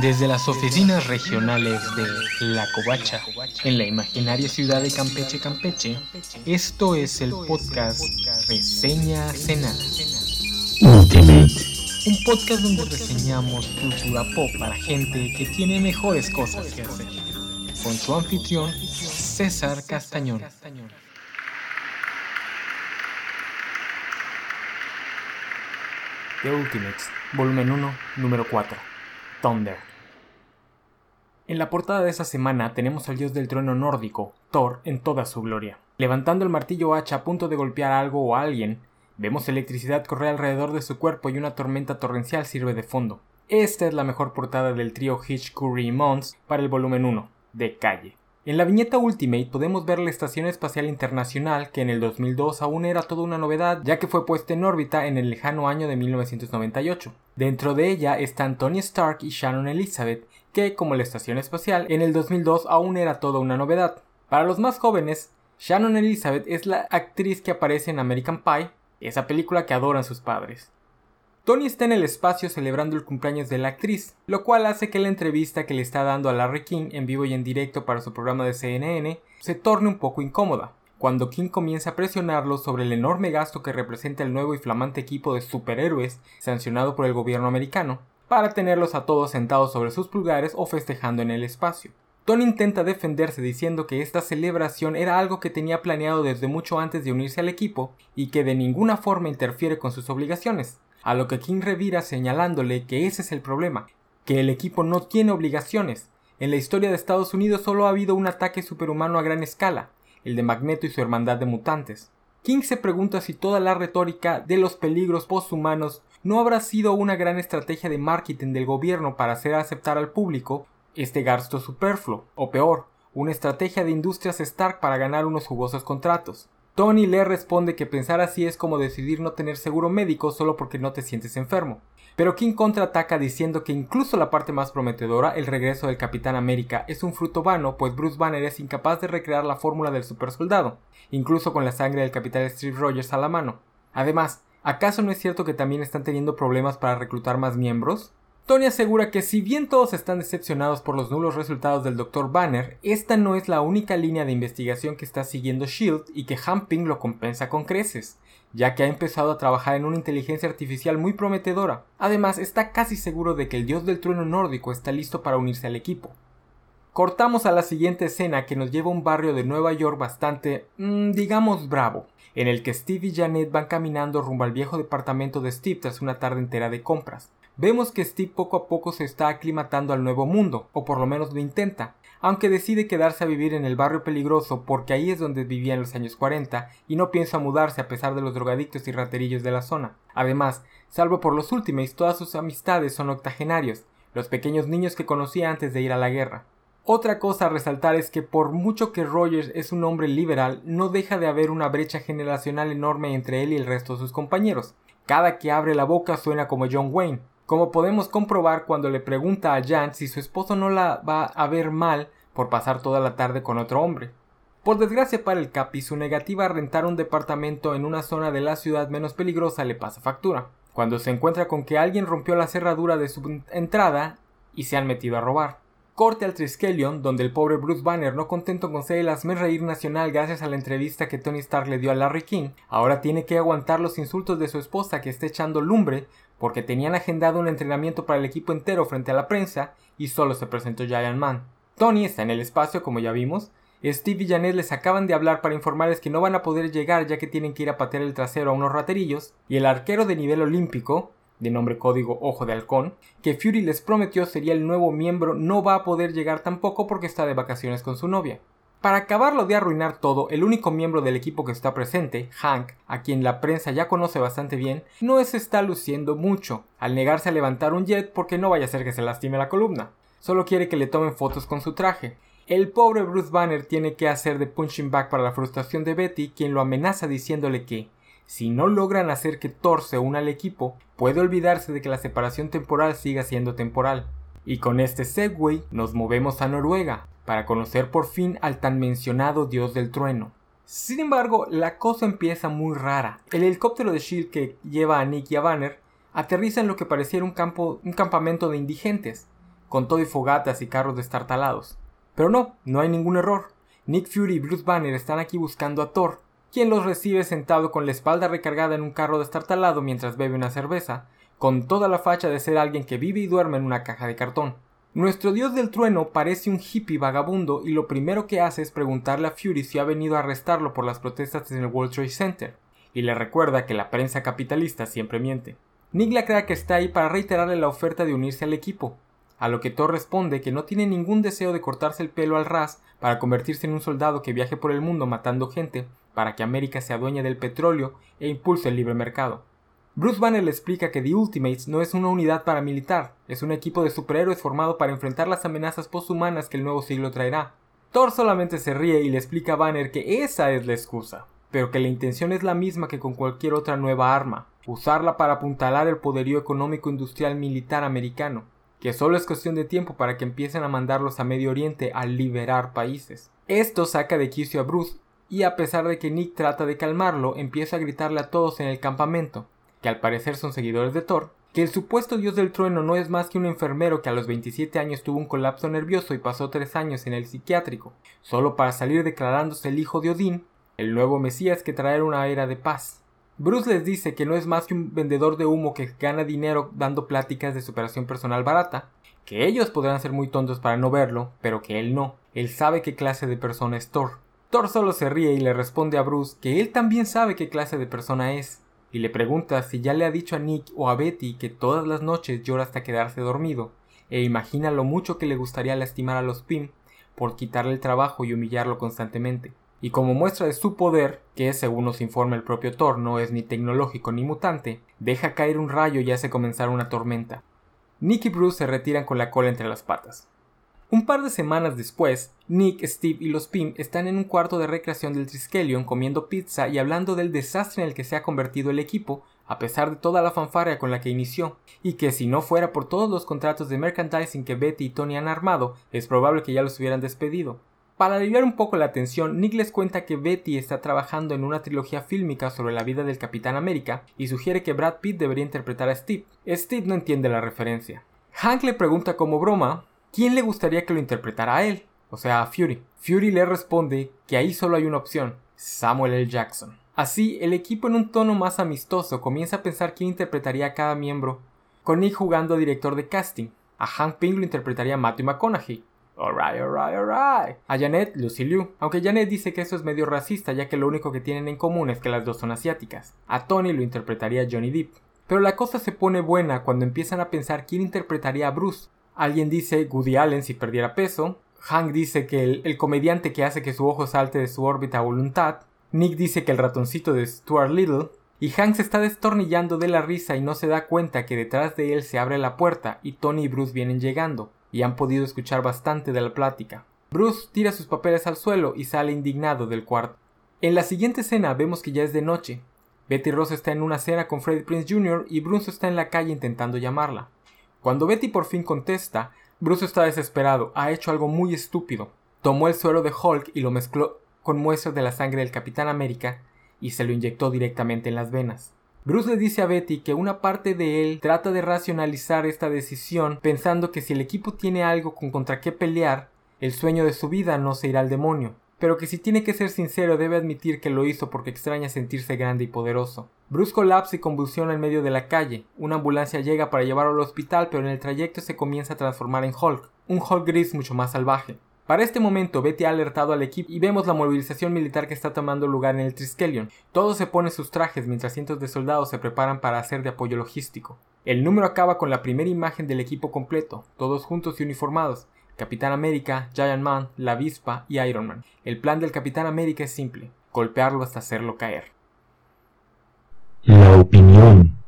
Desde las oficinas regionales de La Covacha, en la imaginaria ciudad de Campeche, Campeche, esto es el podcast Reseña Cenada. Un podcast donde reseñamos cultura pop para gente que tiene mejores cosas que hacer. Con su anfitrión, César Castañón. The Ultimates, volumen 1, número 4. Thunder. En la portada de esa semana tenemos al dios del trueno nórdico, Thor, en toda su gloria. Levantando el martillo hacha a punto de golpear algo o a alguien, vemos electricidad correr alrededor de su cuerpo y una tormenta torrencial sirve de fondo. Esta es la mejor portada del trío Hitch, Curry y Mons para el volumen 1, de calle. En la viñeta Ultimate podemos ver la Estación Espacial Internacional, que en el 2002 aún era toda una novedad, ya que fue puesta en órbita en el lejano año de 1998. Dentro de ella están Tony Stark y Shannon Elizabeth, que, como la Estación Espacial, en el 2002 aún era toda una novedad. Para los más jóvenes, Shannon Elizabeth es la actriz que aparece en American Pie, esa película que adoran sus padres. Tony está en el espacio celebrando el cumpleaños de la actriz, lo cual hace que la entrevista que le está dando a Larry King en vivo y en directo para su programa de CNN se torne un poco incómoda, cuando King comienza a presionarlo sobre el enorme gasto que representa el nuevo y flamante equipo de superhéroes sancionado por el gobierno americano, para tenerlos a todos sentados sobre sus pulgares o festejando en el espacio. Tony intenta defenderse diciendo que esta celebración era algo que tenía planeado desde mucho antes de unirse al equipo y que de ninguna forma interfiere con sus obligaciones, a lo que King revira señalándole que ese es el problema, que el equipo no tiene obligaciones. En la historia de Estados Unidos solo ha habido un ataque superhumano a gran escala, el de Magneto y su hermandad de mutantes. King se pregunta si toda la retórica de los peligros posthumanos no habrá sido una gran estrategia de marketing del gobierno para hacer aceptar al público este gasto superfluo, o peor, una estrategia de industrias Stark para ganar unos jugosos contratos. Tony le responde que pensar así es como decidir no tener seguro médico solo porque no te sientes enfermo. Pero King contraataca diciendo que incluso la parte más prometedora, el regreso del Capitán América, es un fruto vano, pues Bruce Banner es incapaz de recrear la fórmula del supersoldado, incluso con la sangre del Capitán Steve Rogers a la mano. Además, ¿acaso no es cierto que también están teniendo problemas para reclutar más miembros? Tony asegura que si bien todos están decepcionados por los nulos resultados del Dr. Banner, esta no es la única línea de investigación que está siguiendo Shield y que Hamping lo compensa con creces, ya que ha empezado a trabajar en una inteligencia artificial muy prometedora. Además, está casi seguro de que el dios del trueno nórdico está listo para unirse al equipo. Cortamos a la siguiente escena que nos lleva a un barrio de Nueva York bastante, mmm, digamos, bravo, en el que Steve y Janet van caminando rumbo al viejo departamento de Steve tras una tarde entera de compras. Vemos que Steve poco a poco se está aclimatando al nuevo mundo, o por lo menos lo intenta, aunque decide quedarse a vivir en el barrio peligroso porque ahí es donde vivía en los años 40 y no piensa mudarse a pesar de los drogadictos y raterillos de la zona. Además, salvo por los últimos, todas sus amistades son octogenarios, los pequeños niños que conocía antes de ir a la guerra. Otra cosa a resaltar es que por mucho que Rogers es un hombre liberal, no deja de haber una brecha generacional enorme entre él y el resto de sus compañeros. Cada que abre la boca suena como John Wayne, como podemos comprobar cuando le pregunta a Jan si su esposo no la va a ver mal por pasar toda la tarde con otro hombre. Por desgracia para el Capi, su negativa a rentar un departamento en una zona de la ciudad menos peligrosa le pasa factura, cuando se encuentra con que alguien rompió la cerradura de su entrada y se han metido a robar. Corte al Triskelion, donde el pobre Bruce Banner, no contento con ser el reír nacional gracias a la entrevista que Tony Stark le dio a Larry King, ahora tiene que aguantar los insultos de su esposa que está echando lumbre porque tenían agendado un entrenamiento para el equipo entero frente a la prensa y solo se presentó Giant Man. Tony está en el espacio, como ya vimos. Steve y Janet les acaban de hablar para informarles que no van a poder llegar ya que tienen que ir a patear el trasero a unos raterillos. Y el arquero de nivel olímpico, de nombre código Ojo de Halcón, que Fury les prometió sería el nuevo miembro, no va a poder llegar tampoco porque está de vacaciones con su novia. Para acabarlo de arruinar todo, el único miembro del equipo que está presente, Hank, a quien la prensa ya conoce bastante bien, no se está luciendo mucho, al negarse a levantar un jet porque no vaya a ser que se lastime la columna. Solo quiere que le tomen fotos con su traje. El pobre Bruce Banner tiene que hacer de punching back para la frustración de Betty, quien lo amenaza diciéndole que, si no logran hacer que Thor se una al equipo, puede olvidarse de que la separación temporal siga siendo temporal. Y con este segue nos movemos a Noruega, para conocer por fin al tan mencionado dios del trueno. Sin embargo, la cosa empieza muy rara. El helicóptero de Shield que lleva a Nick y a Banner aterriza en lo que pareciera un, campo, un campamento de indigentes. con todo y fogatas y carros destartalados. Pero no, no hay ningún error. Nick Fury y Bruce Banner están aquí buscando a Thor, quien los recibe sentado con la espalda recargada en un carro destartalado mientras bebe una cerveza, con toda la facha de ser alguien que vive y duerme en una caja de cartón. Nuestro dios del trueno parece un hippie vagabundo y lo primero que hace es preguntarle a Fury si ha venido a arrestarlo por las protestas en el World Trade Center, y le recuerda que la prensa capitalista siempre miente. Nick le crea que está ahí para reiterarle la oferta de unirse al equipo, a lo que Thor responde que no tiene ningún deseo de cortarse el pelo al ras para convertirse en un soldado que viaje por el mundo matando gente para que América sea dueña del petróleo e impulse el libre mercado. Bruce Banner le explica que The Ultimates no es una unidad paramilitar, es un equipo de superhéroes formado para enfrentar las amenazas posthumanas que el nuevo siglo traerá. Thor solamente se ríe y le explica a Banner que esa es la excusa, pero que la intención es la misma que con cualquier otra nueva arma, usarla para apuntalar el poderío económico industrial militar americano, que solo es cuestión de tiempo para que empiecen a mandarlos a Medio Oriente a liberar países. Esto saca de quicio a Bruce, y a pesar de que Nick trata de calmarlo, empieza a gritarle a todos en el campamento, que al parecer son seguidores de Thor, que el supuesto dios del trueno no es más que un enfermero que a los 27 años tuvo un colapso nervioso y pasó 3 años en el psiquiátrico, solo para salir declarándose el hijo de Odín, el nuevo Mesías que traerá una era de paz. Bruce les dice que no es más que un vendedor de humo que gana dinero dando pláticas de superación personal barata, que ellos podrán ser muy tontos para no verlo, pero que él no. Él sabe qué clase de persona es Thor. Thor solo se ríe y le responde a Bruce que él también sabe qué clase de persona es, y le pregunta si ya le ha dicho a Nick o a Betty que todas las noches llora hasta quedarse dormido, e imagina lo mucho que le gustaría lastimar a los Pym por quitarle el trabajo y humillarlo constantemente y como muestra de su poder, que según nos informa el propio Thor no es ni tecnológico ni mutante, deja caer un rayo y hace comenzar una tormenta. Nick y Bruce se retiran con la cola entre las patas. Un par de semanas después, Nick, Steve y los Pym están en un cuarto de recreación del Triskelion comiendo pizza y hablando del desastre en el que se ha convertido el equipo, a pesar de toda la fanfarria con la que inició, y que si no fuera por todos los contratos de merchandising que Betty y Tony han armado, es probable que ya los hubieran despedido. Para aliviar un poco la tensión, Nick les cuenta que Betty está trabajando en una trilogía fílmica sobre la vida del Capitán América y sugiere que Brad Pitt debería interpretar a Steve. Steve no entiende la referencia. Hank le pregunta como broma quién le gustaría que lo interpretara a él, o sea, a Fury. Fury le responde que ahí solo hay una opción, Samuel L. Jackson. Así, el equipo en un tono más amistoso comienza a pensar quién interpretaría a cada miembro, con jugando a director de casting. A Hank Pym lo interpretaría Matthew McConaughey, Alright, alright, alright. A Janet, Lucy Liu. Aunque Janet dice que eso es medio racista, ya que lo único que tienen en común es que las dos son asiáticas. A Tony lo interpretaría Johnny Depp. Pero la cosa se pone buena cuando empiezan a pensar quién interpretaría a Bruce. Alguien dice Woody Allen si perdiera peso. Hank dice que el, el comediante que hace que su ojo salte de su órbita a voluntad. Nick dice que el ratoncito de Stuart Little. Y Hank se está destornillando de la risa y no se da cuenta que detrás de él se abre la puerta y Tony y Bruce vienen llegando y han podido escuchar bastante de la plática. Bruce tira sus papeles al suelo y sale indignado del cuarto. En la siguiente escena vemos que ya es de noche. Betty Ross está en una cena con Freddie Prince Jr. y Bruce está en la calle intentando llamarla. Cuando Betty por fin contesta, Bruce está desesperado, ha hecho algo muy estúpido. Tomó el suero de Hulk y lo mezcló con muestras de la sangre del Capitán América y se lo inyectó directamente en las venas. Bruce le dice a Betty que una parte de él trata de racionalizar esta decisión pensando que si el equipo tiene algo con contra qué pelear, el sueño de su vida no se irá al demonio, pero que si tiene que ser sincero debe admitir que lo hizo porque extraña sentirse grande y poderoso. Bruce colapsa y convulsiona en medio de la calle. Una ambulancia llega para llevarlo al hospital, pero en el trayecto se comienza a transformar en Hulk, un Hulk gris mucho más salvaje. Para este momento, Betty ha alertado al equipo y vemos la movilización militar que está tomando lugar en el Triskelion. Todos se ponen sus trajes mientras cientos de soldados se preparan para hacer de apoyo logístico. El número acaba con la primera imagen del equipo completo, todos juntos y uniformados. Capitán América, Giant Man, la Avispa y Iron Man. El plan del Capitán América es simple, golpearlo hasta hacerlo caer. La opinión.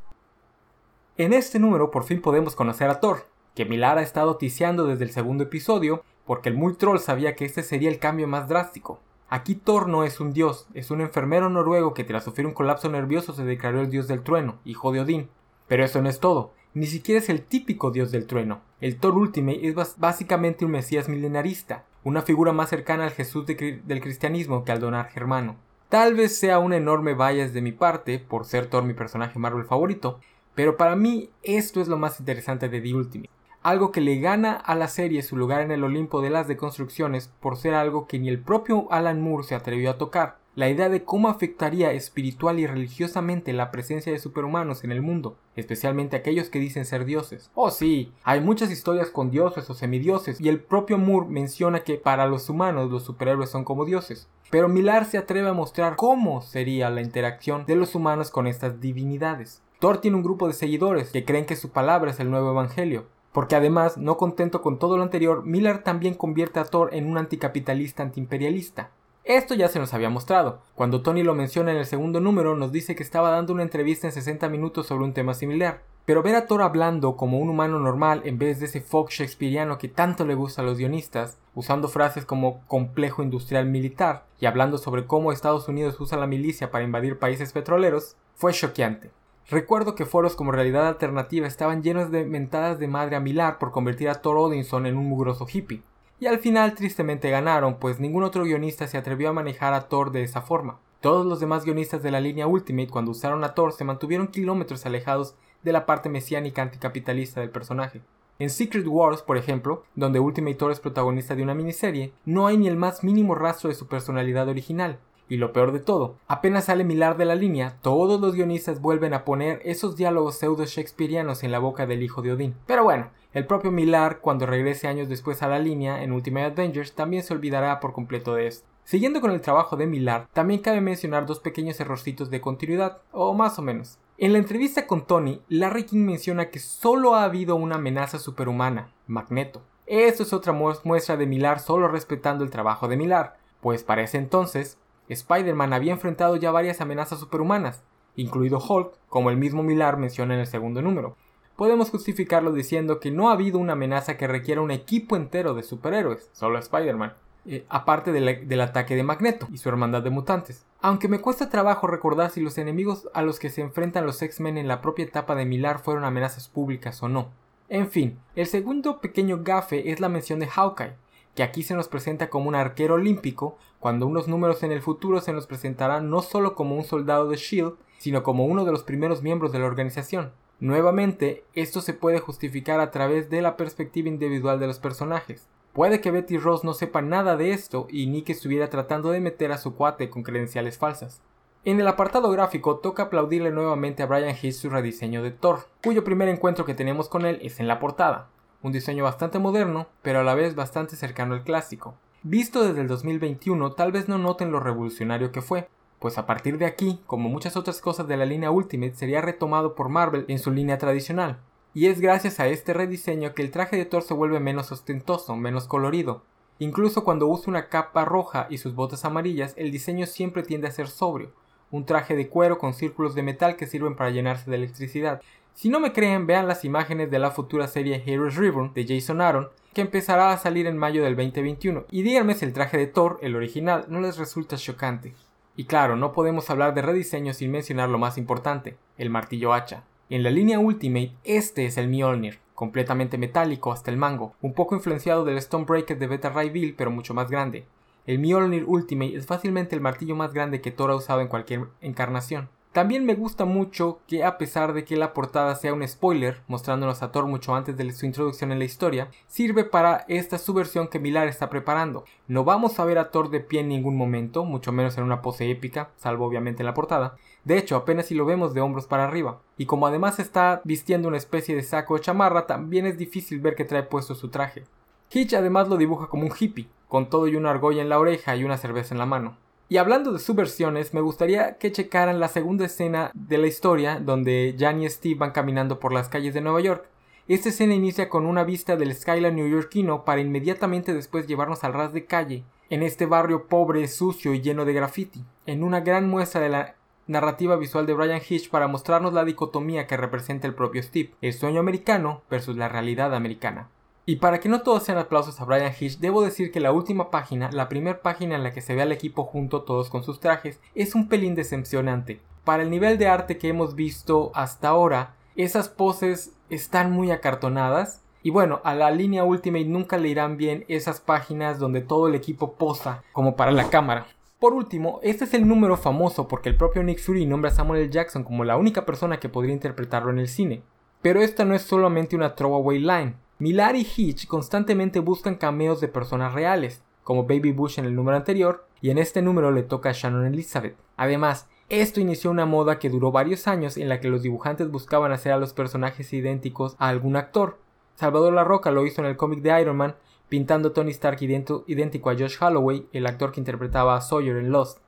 En este número por fin podemos conocer a Thor, que Milar ha estado ticiando desde el segundo episodio porque el muy troll sabía que este sería el cambio más drástico. Aquí Thor no es un dios, es un enfermero noruego que tras sufrir un colapso nervioso se declaró el dios del trueno, hijo de Odín. Pero eso no es todo, ni siquiera es el típico dios del trueno. El Thor Ultimate es básicamente un mesías milenarista, una figura más cercana al Jesús del cristianismo que al donar germano. Tal vez sea una enorme bias de mi parte, por ser Thor mi personaje Marvel favorito, pero para mí esto es lo más interesante de The Ultimate. algo que le gana a la serie su lugar en el Olimpo de las deconstrucciones por ser algo que ni el propio Alan Moore se atrevió a tocar, la idea de cómo afectaría espiritual y religiosamente la presencia de superhumanos en el mundo, especialmente aquellos que dicen ser dioses. Oh sí, hay muchas historias con dioses o semidioses, y el propio Moore menciona que para los humanos los superhéroes son como dioses. Pero Millar se atreve a mostrar cómo sería la interacción de los humanos con estas divinidades. Thor tiene un grupo de seguidores que creen que su palabra es el nuevo evangelio, porque además, no contento con todo lo anterior, Miller también convierte a Thor en un anticapitalista antiimperialista. Esto ya se nos había mostrado. Cuando Tony lo menciona en el segundo número, nos dice que estaba dando una entrevista en 60 minutos sobre un tema similar. Pero ver a Thor hablando como un humano normal en vez de ese Fox Shakespeareano que tanto le gusta a los guionistas, usando frases como complejo industrial militar y hablando sobre cómo Estados Unidos usa la milicia para invadir países petroleros, fue choqueante. Recuerdo que foros como Realidad Alternativa estaban llenos de mentadas de madre a Milar por convertir a Thor Odinson en un mugroso hippie. Y al final tristemente ganaron, pues ningún otro guionista se atrevió a manejar a Thor de esa forma. Todos los demás guionistas de la línea Ultimate cuando usaron a Thor se mantuvieron kilómetros alejados de la parte mesiánica anticapitalista del personaje. En Secret Wars, por ejemplo, donde Ultimate Thor es protagonista de una miniserie, no hay ni el más mínimo rastro de su personalidad original. Y lo peor de todo, apenas sale Milar de la línea, todos los guionistas vuelven a poner esos diálogos pseudo shakespearianos en la boca del hijo de Odín. Pero bueno, el propio Millar, cuando regrese años después a la línea en Ultimate Avengers, también se olvidará por completo de esto. Siguiendo con el trabajo de Millar, también cabe mencionar dos pequeños errorcitos de continuidad, o más o menos. En la entrevista con Tony, Larry King menciona que solo ha habido una amenaza superhumana, Magneto. Esto es otra muestra de Millar solo respetando el trabajo de Millar, pues para ese entonces, Spider-Man había enfrentado ya varias amenazas superhumanas, incluido Hulk, como el mismo Millar menciona en el segundo número. Podemos justificarlo diciendo que no ha habido una amenaza que requiera un equipo entero de superhéroes, solo Spider-Man, eh, aparte del ataque de Magneto y su hermandad de mutantes. Aunque me cuesta trabajo recordar si los enemigos a los que se enfrentan los X-Men en la propia etapa de Millar fueron amenazas públicas o no. En fin, el segundo pequeño gafe es la mención de Hawkeye, que aquí se nos presenta como un arquero olímpico, cuando unos números en el futuro se nos presentarán no solo como un soldado de Shield, sino como uno de los primeros miembros de la organización. Nuevamente, esto se puede justificar a través de la perspectiva individual de los personajes. Puede que Betty Ross no sepa nada de esto y Nick estuviera tratando de meter a su cuate con credenciales falsas. En el apartado gráfico toca aplaudirle nuevamente a Brian Hitch su rediseño de Thor, cuyo primer encuentro que tenemos con él es en la portada un diseño bastante moderno, pero a la vez bastante cercano al clásico. Visto desde el 2021, tal vez no noten lo revolucionario que fue, pues a partir de aquí, como muchas otras cosas de la línea Ultimate, sería retomado por Marvel en su línea tradicional. Y es gracias a este rediseño que el traje de Thor se vuelve menos ostentoso, menos colorido. Incluso cuando usa una capa roja y sus botas amarillas, el diseño siempre tiende a ser sobrio, un traje de cuero con círculos de metal que sirven para llenarse de electricidad, si no me creen, vean las imágenes de la futura serie Heroes Reborn de Jason Aaron, que empezará a salir en mayo del 2021, y díganme si el traje de Thor, el original, no les resulta chocante. Y claro, no podemos hablar de rediseño sin mencionar lo más importante, el martillo hacha. En la línea Ultimate, este es el Mjolnir, completamente metálico hasta el mango, un poco influenciado del Stonebreaker de Beta Ray Bill, pero mucho más grande. El Mjolnir Ultimate es fácilmente el martillo más grande que Thor ha usado en cualquier encarnación. También me gusta mucho que a pesar de que la portada sea un spoiler, mostrándonos a Thor mucho antes de su introducción en la historia, sirve para esta subversión que Millar está preparando. No vamos a ver a Thor de pie en ningún momento, mucho menos en una pose épica, salvo obviamente en la portada. De hecho, apenas si lo vemos de hombros para arriba. Y como además está vistiendo una especie de saco o chamarra, también es difícil ver que trae puesto su traje. Hitch además lo dibuja como un hippie, con todo y una argolla en la oreja y una cerveza en la mano. Y hablando de subversiones, me gustaría que checaran la segunda escena de la historia donde Jan y Steve van caminando por las calles de Nueva York. Esta escena inicia con una vista del skyline neoyorquino para inmediatamente después llevarnos al ras de calle, en este barrio pobre, sucio y lleno de graffiti, en una gran muestra de la narrativa visual de Brian Hitch para mostrarnos la dicotomía que representa el propio Steve, el sueño americano versus la realidad americana. Y para que no todos sean aplausos a Brian Hitch, debo decir que la última página, la primera página en la que se ve al equipo junto todos con sus trajes, es un pelín decepcionante. Para el nivel de arte que hemos visto hasta ahora, esas poses están muy acartonadas. Y bueno, a la línea Ultimate nunca le irán bien esas páginas donde todo el equipo posa como para la cámara. Por último, este es el número famoso porque el propio Nick Fury nombra a Samuel L. Jackson como la única persona que podría interpretarlo en el cine. Pero esta no es solamente una throwaway line. Millar y Hitch constantemente buscan cameos de personas reales, como Baby Bush en el número anterior, y en este número le toca a Shannon Elizabeth. Además, esto inició una moda que duró varios años en la que los dibujantes buscaban hacer a los personajes idénticos a algún actor. Salvador La Roca lo hizo en el cómic de Iron Man, pintando a Tony Stark idéntico a Josh Holloway, el actor que interpretaba a Sawyer en Lost.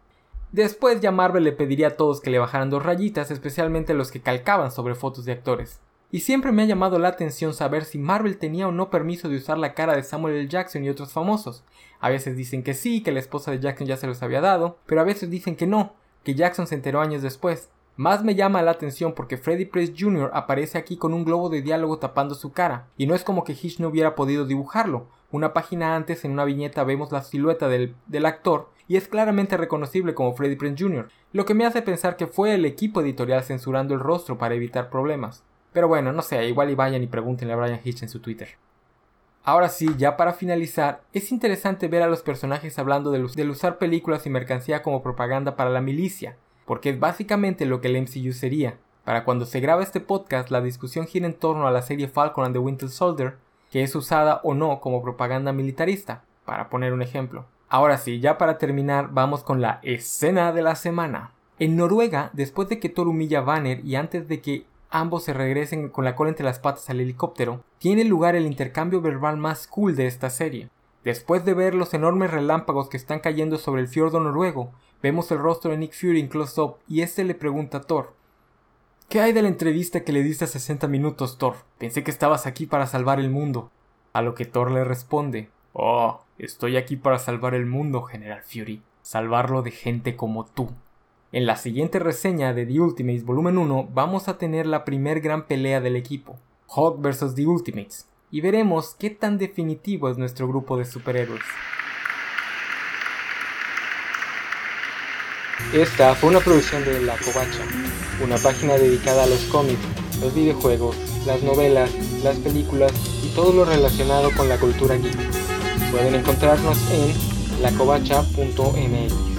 Después ya Marvel le pediría a todos que le bajaran dos rayitas, especialmente los que calcaban sobre fotos de actores. Y siempre me ha llamado la atención saber si Marvel tenía o no permiso de usar la cara de Samuel L. Jackson y otros famosos. A veces dicen que sí, que la esposa de Jackson ya se los había dado, pero a veces dicen que no, que Jackson se enteró años después. Más me llama la atención porque Freddie Prinze Jr. aparece aquí con un globo de diálogo tapando su cara, y no es como que Hitch no hubiera podido dibujarlo. Una página antes, en una viñeta, vemos la silueta del, del actor y es claramente reconocible como Freddie Prinze Jr., lo que me hace pensar que fue el equipo editorial censurando el rostro para evitar problemas. Pero bueno, no sé, igual y vayan y pregúntenle a Brian Hitch en su Twitter. Ahora sí, ya para finalizar, es interesante ver a los personajes hablando del, usar películas y mercancía como propaganda para la milicia, porque es básicamente lo que el MCU sería. Para cuando se graba este podcast, la discusión gira en torno a la serie Falcon and the Winter Soldier, que es usada o no como propaganda militarista, para poner un ejemplo. Ahora sí, ya para terminar, vamos con la escena de la semana. En Noruega, después de que Thor humilla a Banner y antes de que ambos se regresen con la cola entre las patas al helicóptero, tiene lugar el intercambio verbal más cool de esta serie. Después de ver los enormes relámpagos que están cayendo sobre el fiordo noruego, vemos el rostro de Nick Fury en close-up y este le pregunta a Thor: ¿Qué hay de la entrevista que le diste a 60 minutos, Thor? Pensé que estabas aquí para salvar el mundo. A lo que Thor le responde: Oh, estoy aquí para salvar el mundo, General Fury. Salvarlo de gente como tú. En la siguiente reseña de The Ultimates Volumen 1 vamos a tener la primer gran pelea del equipo, Hulk vs. The Ultimates, y veremos qué tan definitivo es nuestro grupo de superhéroes. Esta fue una producción de La Covacha, una página dedicada a los cómics, los videojuegos, las novelas, las películas y todo lo relacionado con la cultura geek. Pueden encontrarnos en lacovacha.mx.